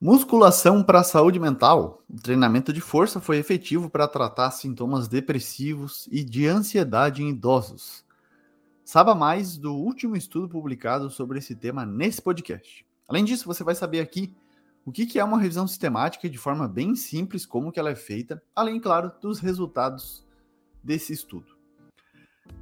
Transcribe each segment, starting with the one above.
Musculação para a saúde mental. O treinamento de força foi efetivo para tratar sintomas depressivos e de ansiedade em idosos. Saiba mais do último estudo publicado sobre esse tema nesse podcast. Além disso, você vai saber aqui o que é uma revisão sistemática de forma bem simples como que ela é feita, além, claro, dos resultados desse estudo.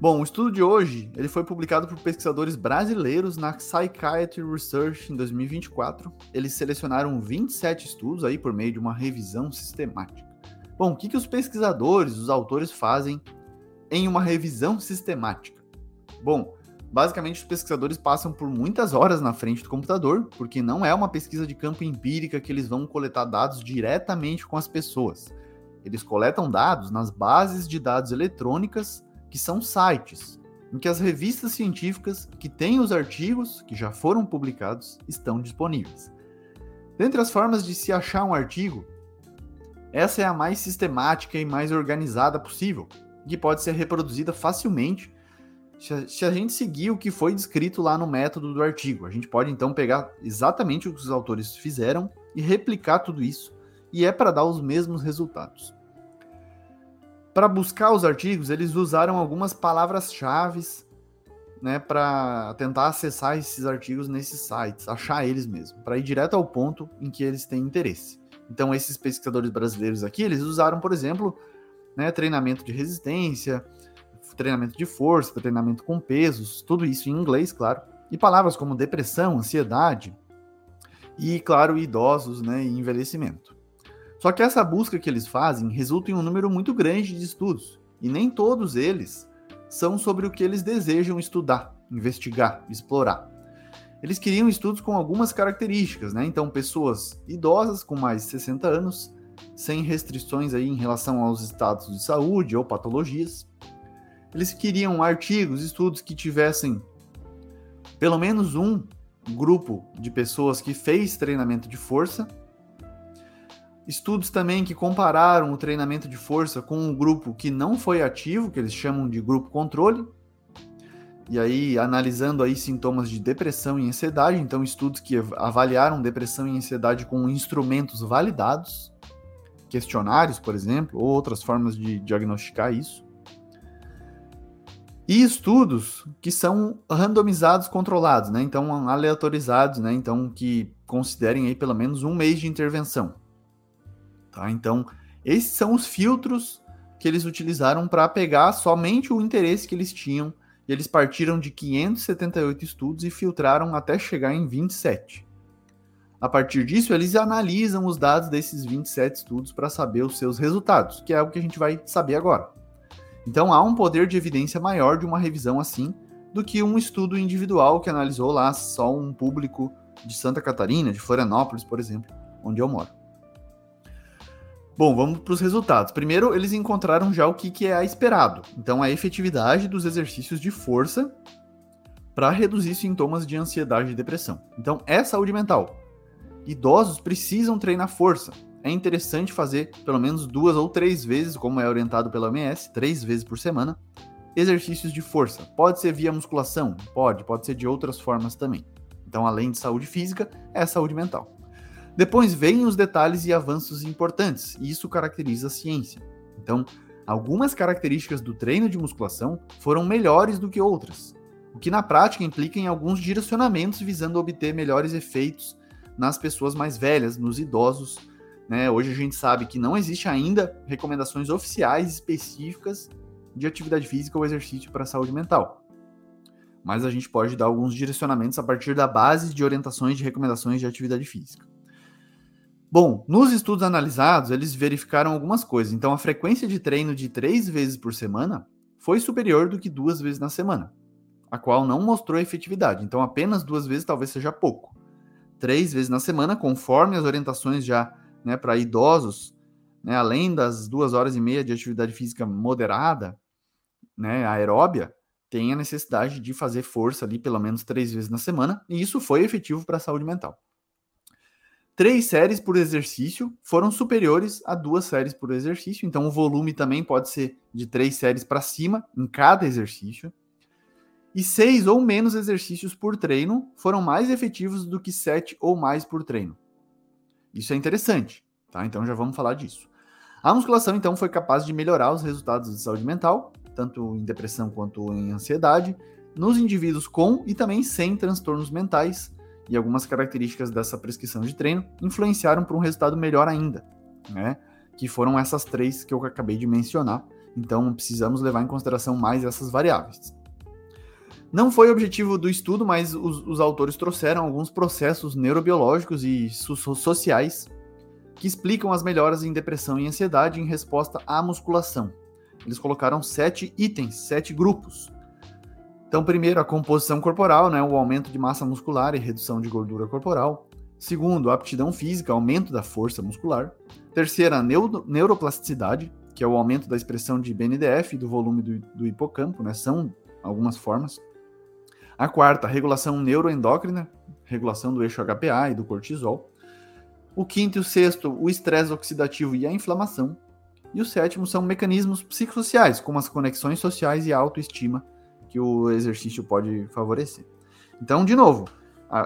Bom, o estudo de hoje ele foi publicado por pesquisadores brasileiros na Psychiatry Research em 2024. Eles selecionaram 27 estudos aí por meio de uma revisão sistemática. Bom, o que, que os pesquisadores, os autores fazem em uma revisão sistemática? Bom, basicamente os pesquisadores passam por muitas horas na frente do computador, porque não é uma pesquisa de campo empírica que eles vão coletar dados diretamente com as pessoas. Eles coletam dados nas bases de dados eletrônicas que são sites em que as revistas científicas que têm os artigos que já foram publicados estão disponíveis. Dentre as formas de se achar um artigo, essa é a mais sistemática e mais organizada possível, que pode ser reproduzida facilmente se a gente seguir o que foi descrito lá no método do artigo. A gente pode então pegar exatamente o que os autores fizeram e replicar tudo isso, e é para dar os mesmos resultados. Para buscar os artigos, eles usaram algumas palavras-chave né, para tentar acessar esses artigos nesses sites, achar eles mesmo, para ir direto ao ponto em que eles têm interesse. Então, esses pesquisadores brasileiros aqui, eles usaram, por exemplo, né, treinamento de resistência, treinamento de força, treinamento com pesos, tudo isso em inglês, claro, e palavras como depressão, ansiedade e, claro, idosos né, e envelhecimento. Só que essa busca que eles fazem resulta em um número muito grande de estudos, e nem todos eles são sobre o que eles desejam estudar, investigar, explorar. Eles queriam estudos com algumas características, né? Então, pessoas idosas com mais de 60 anos, sem restrições aí em relação aos estados de saúde ou patologias. Eles queriam artigos, estudos que tivessem pelo menos um grupo de pessoas que fez treinamento de força Estudos também que compararam o treinamento de força com um grupo que não foi ativo, que eles chamam de grupo controle. E aí, analisando aí sintomas de depressão e ansiedade, então estudos que avaliaram depressão e ansiedade com instrumentos validados, questionários, por exemplo, ou outras formas de diagnosticar isso. E estudos que são randomizados controlados, né? Então, aleatorizados, né? Então, que considerem aí pelo menos um mês de intervenção. Tá? Então, esses são os filtros que eles utilizaram para pegar somente o interesse que eles tinham. E eles partiram de 578 estudos e filtraram até chegar em 27. A partir disso, eles analisam os dados desses 27 estudos para saber os seus resultados, que é o que a gente vai saber agora. Então, há um poder de evidência maior de uma revisão assim do que um estudo individual que analisou lá só um público de Santa Catarina, de Florianópolis, por exemplo, onde eu moro. Bom, vamos para os resultados. Primeiro, eles encontraram já o que, que é esperado. Então, a efetividade dos exercícios de força para reduzir sintomas de ansiedade e depressão. Então, é saúde mental. Idosos precisam treinar força. É interessante fazer pelo menos duas ou três vezes, como é orientado pela OMS, três vezes por semana, exercícios de força. Pode ser via musculação? Pode, pode ser de outras formas também. Então, além de saúde física, é saúde mental. Depois vêm os detalhes e avanços importantes, e isso caracteriza a ciência. Então, algumas características do treino de musculação foram melhores do que outras, o que na prática implica em alguns direcionamentos visando obter melhores efeitos nas pessoas mais velhas, nos idosos. Né? Hoje a gente sabe que não existe ainda recomendações oficiais específicas de atividade física ou exercício para a saúde mental. Mas a gente pode dar alguns direcionamentos a partir da base de orientações de recomendações de atividade física. Bom, nos estudos analisados, eles verificaram algumas coisas. Então, a frequência de treino de três vezes por semana foi superior do que duas vezes na semana, a qual não mostrou efetividade. Então, apenas duas vezes talvez seja pouco. Três vezes na semana, conforme as orientações já né, para idosos, né, além das duas horas e meia de atividade física moderada, né, aeróbia tem a necessidade de fazer força ali pelo menos três vezes na semana, e isso foi efetivo para a saúde mental. Três séries por exercício foram superiores a duas séries por exercício, então o volume também pode ser de três séries para cima em cada exercício. E seis ou menos exercícios por treino foram mais efetivos do que sete ou mais por treino. Isso é interessante, tá? Então já vamos falar disso. A musculação, então, foi capaz de melhorar os resultados de saúde mental, tanto em depressão quanto em ansiedade, nos indivíduos com e também sem transtornos mentais, e algumas características dessa prescrição de treino influenciaram para um resultado melhor ainda, né? Que foram essas três que eu acabei de mencionar. Então, precisamos levar em consideração mais essas variáveis. Não foi objetivo do estudo, mas os, os autores trouxeram alguns processos neurobiológicos e sociais que explicam as melhoras em depressão e ansiedade em resposta à musculação. Eles colocaram sete itens, sete grupos, então, primeiro, a composição corporal, né, o aumento de massa muscular e redução de gordura corporal. Segundo, a aptidão física, aumento da força muscular. Terceira, a neuro, neuroplasticidade, que é o aumento da expressão de BNDF e do volume do, do hipocampo, né, são algumas formas. A quarta, a regulação neuroendócrina, regulação do eixo HPA e do cortisol. O quinto e o sexto, o estresse oxidativo e a inflamação. E o sétimo são mecanismos psicossociais, como as conexões sociais e a autoestima, que o exercício pode favorecer. Então, de novo,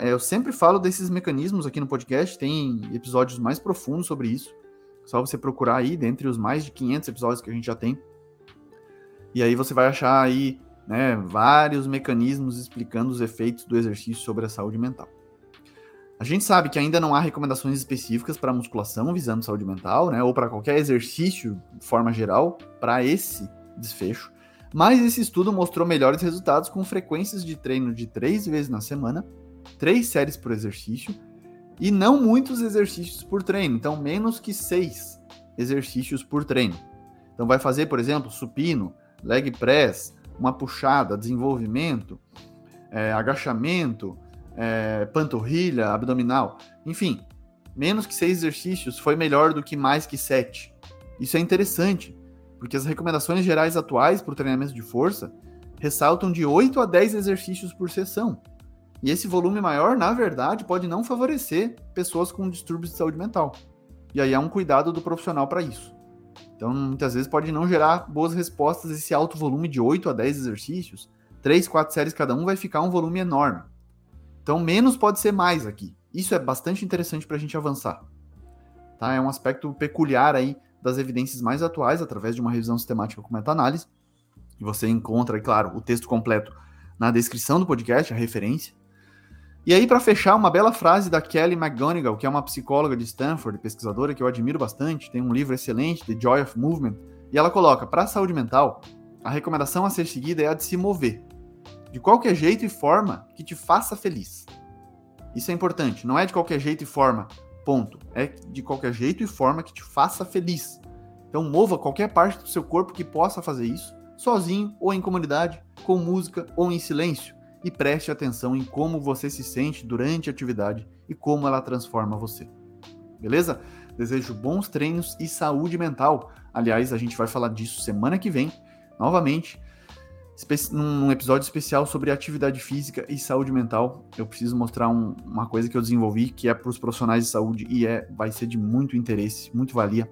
eu sempre falo desses mecanismos aqui no podcast, tem episódios mais profundos sobre isso. Só você procurar aí, dentre os mais de 500 episódios que a gente já tem. E aí você vai achar aí né, vários mecanismos explicando os efeitos do exercício sobre a saúde mental. A gente sabe que ainda não há recomendações específicas para musculação visando saúde mental, né, ou para qualquer exercício de forma geral para esse desfecho. Mas esse estudo mostrou melhores resultados com frequências de treino de três vezes na semana, três séries por exercício e não muitos exercícios por treino, então menos que seis exercícios por treino. Então vai fazer, por exemplo, supino, leg press, uma puxada, desenvolvimento, é, agachamento, é, panturrilha, abdominal, enfim, menos que seis exercícios foi melhor do que mais que sete. Isso é interessante, porque as recomendações gerais atuais para o treinamento de força ressaltam de 8 a 10 exercícios por sessão. E esse volume maior, na verdade, pode não favorecer pessoas com distúrbios de saúde mental. E aí há um cuidado do profissional para isso. Então, muitas vezes pode não gerar boas respostas esse alto volume de 8 a 10 exercícios. 3, 4 séries cada um vai ficar um volume enorme. Então, menos pode ser mais aqui. Isso é bastante interessante para a gente avançar. Tá? É um aspecto peculiar aí das evidências mais atuais através de uma revisão sistemática com meta-análise. E você encontra, claro, o texto completo na descrição do podcast, a referência. E aí, para fechar, uma bela frase da Kelly McGonigal, que é uma psicóloga de Stanford, pesquisadora que eu admiro bastante, tem um livro excelente, The Joy of Movement, e ela coloca: para a saúde mental, a recomendação a ser seguida é a de se mover, de qualquer jeito e forma que te faça feliz. Isso é importante, não é de qualquer jeito e forma Ponto. É de qualquer jeito e forma que te faça feliz. Então mova qualquer parte do seu corpo que possa fazer isso, sozinho ou em comunidade, com música ou em silêncio, e preste atenção em como você se sente durante a atividade e como ela transforma você. Beleza? Desejo bons treinos e saúde mental. Aliás, a gente vai falar disso semana que vem, novamente num episódio especial sobre atividade física e saúde mental. Eu preciso mostrar um, uma coisa que eu desenvolvi que é para os profissionais de saúde e é vai ser de muito interesse, muito valia,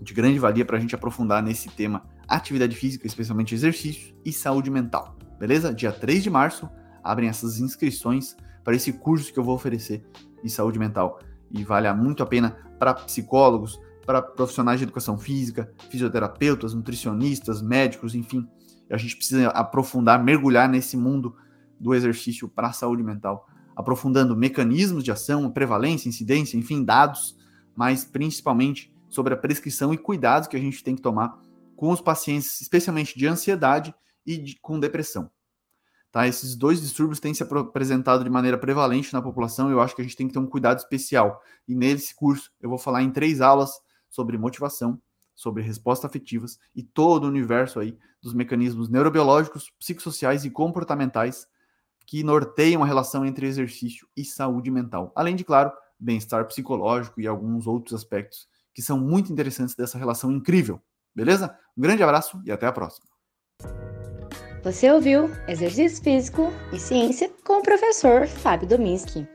de grande valia para a gente aprofundar nesse tema atividade física, especialmente exercício e saúde mental. Beleza? Dia 3 de março abrem essas inscrições para esse curso que eu vou oferecer de saúde mental e vale muito a pena para psicólogos, para profissionais de educação física, fisioterapeutas, nutricionistas, médicos, enfim a gente precisa aprofundar, mergulhar nesse mundo do exercício para a saúde mental, aprofundando mecanismos de ação, prevalência, incidência, enfim, dados, mas principalmente sobre a prescrição e cuidados que a gente tem que tomar com os pacientes, especialmente de ansiedade e de, com depressão. Tá? Esses dois distúrbios têm se apresentado de maneira prevalente na população e eu acho que a gente tem que ter um cuidado especial. E nesse curso eu vou falar em três aulas sobre motivação, sobre respostas afetivas e todo o universo aí dos mecanismos neurobiológicos, psicossociais e comportamentais que norteiam a relação entre exercício e saúde mental. Além de, claro, bem-estar psicológico e alguns outros aspectos que são muito interessantes dessa relação incrível. Beleza? Um grande abraço e até a próxima. Você ouviu Exercício Físico e Ciência com o professor Fábio Dominski.